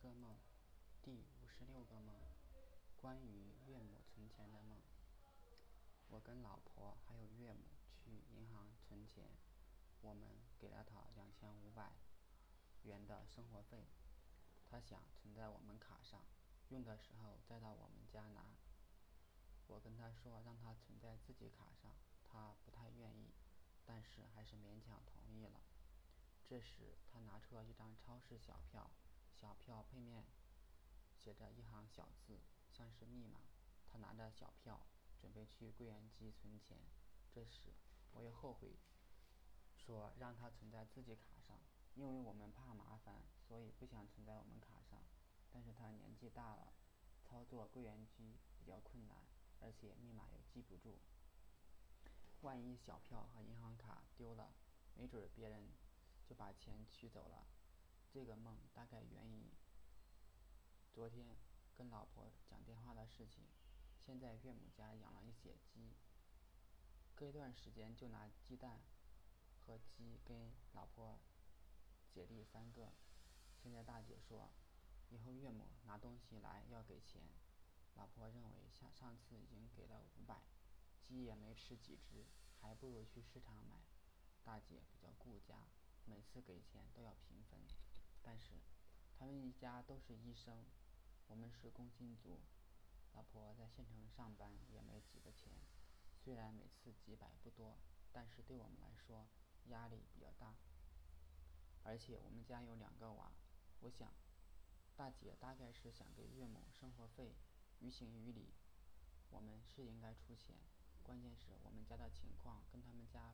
个梦，第五十六个梦，关于岳母存钱的梦。我跟老婆还有岳母去银行存钱，我们给了她两千五百元的生活费，她想存在我们卡上，用的时候再到我们家拿。我跟她说让她存在自己卡上，她不太愿意，但是还是勉强同意了。这时，她拿出了一张超市小票，小票背面写着一行小字，像是密码。他拿着小票准备去柜员机存钱，这时我又后悔，说让他存在自己卡上，因为我们怕麻烦，所以不想存在我们卡上。但是他年纪大了，操作柜员机比较困难，而且密码又记不住。万一小票和银行卡丢了，没准别人就把钱取走了。这个梦大概源于昨天跟老婆讲电话的事情。现在岳母家养了一些鸡，隔一段时间就拿鸡蛋和鸡跟老婆姐弟三个。现在大姐说，以后岳母拿东西来要给钱。老婆认为上上次已经给了五百，鸡也没吃几只，还不如去市场买。大姐比较顾家，每次给钱都要平分。我们一家都是医生，我们是工薪族。老婆在县城上班也没几个钱，虽然每次几百不多，但是对我们来说压力比较大。而且我们家有两个娃，我想大姐大概是想给岳母生活费，于情于理，我们是应该出钱。关键是我们家的情况跟他们家，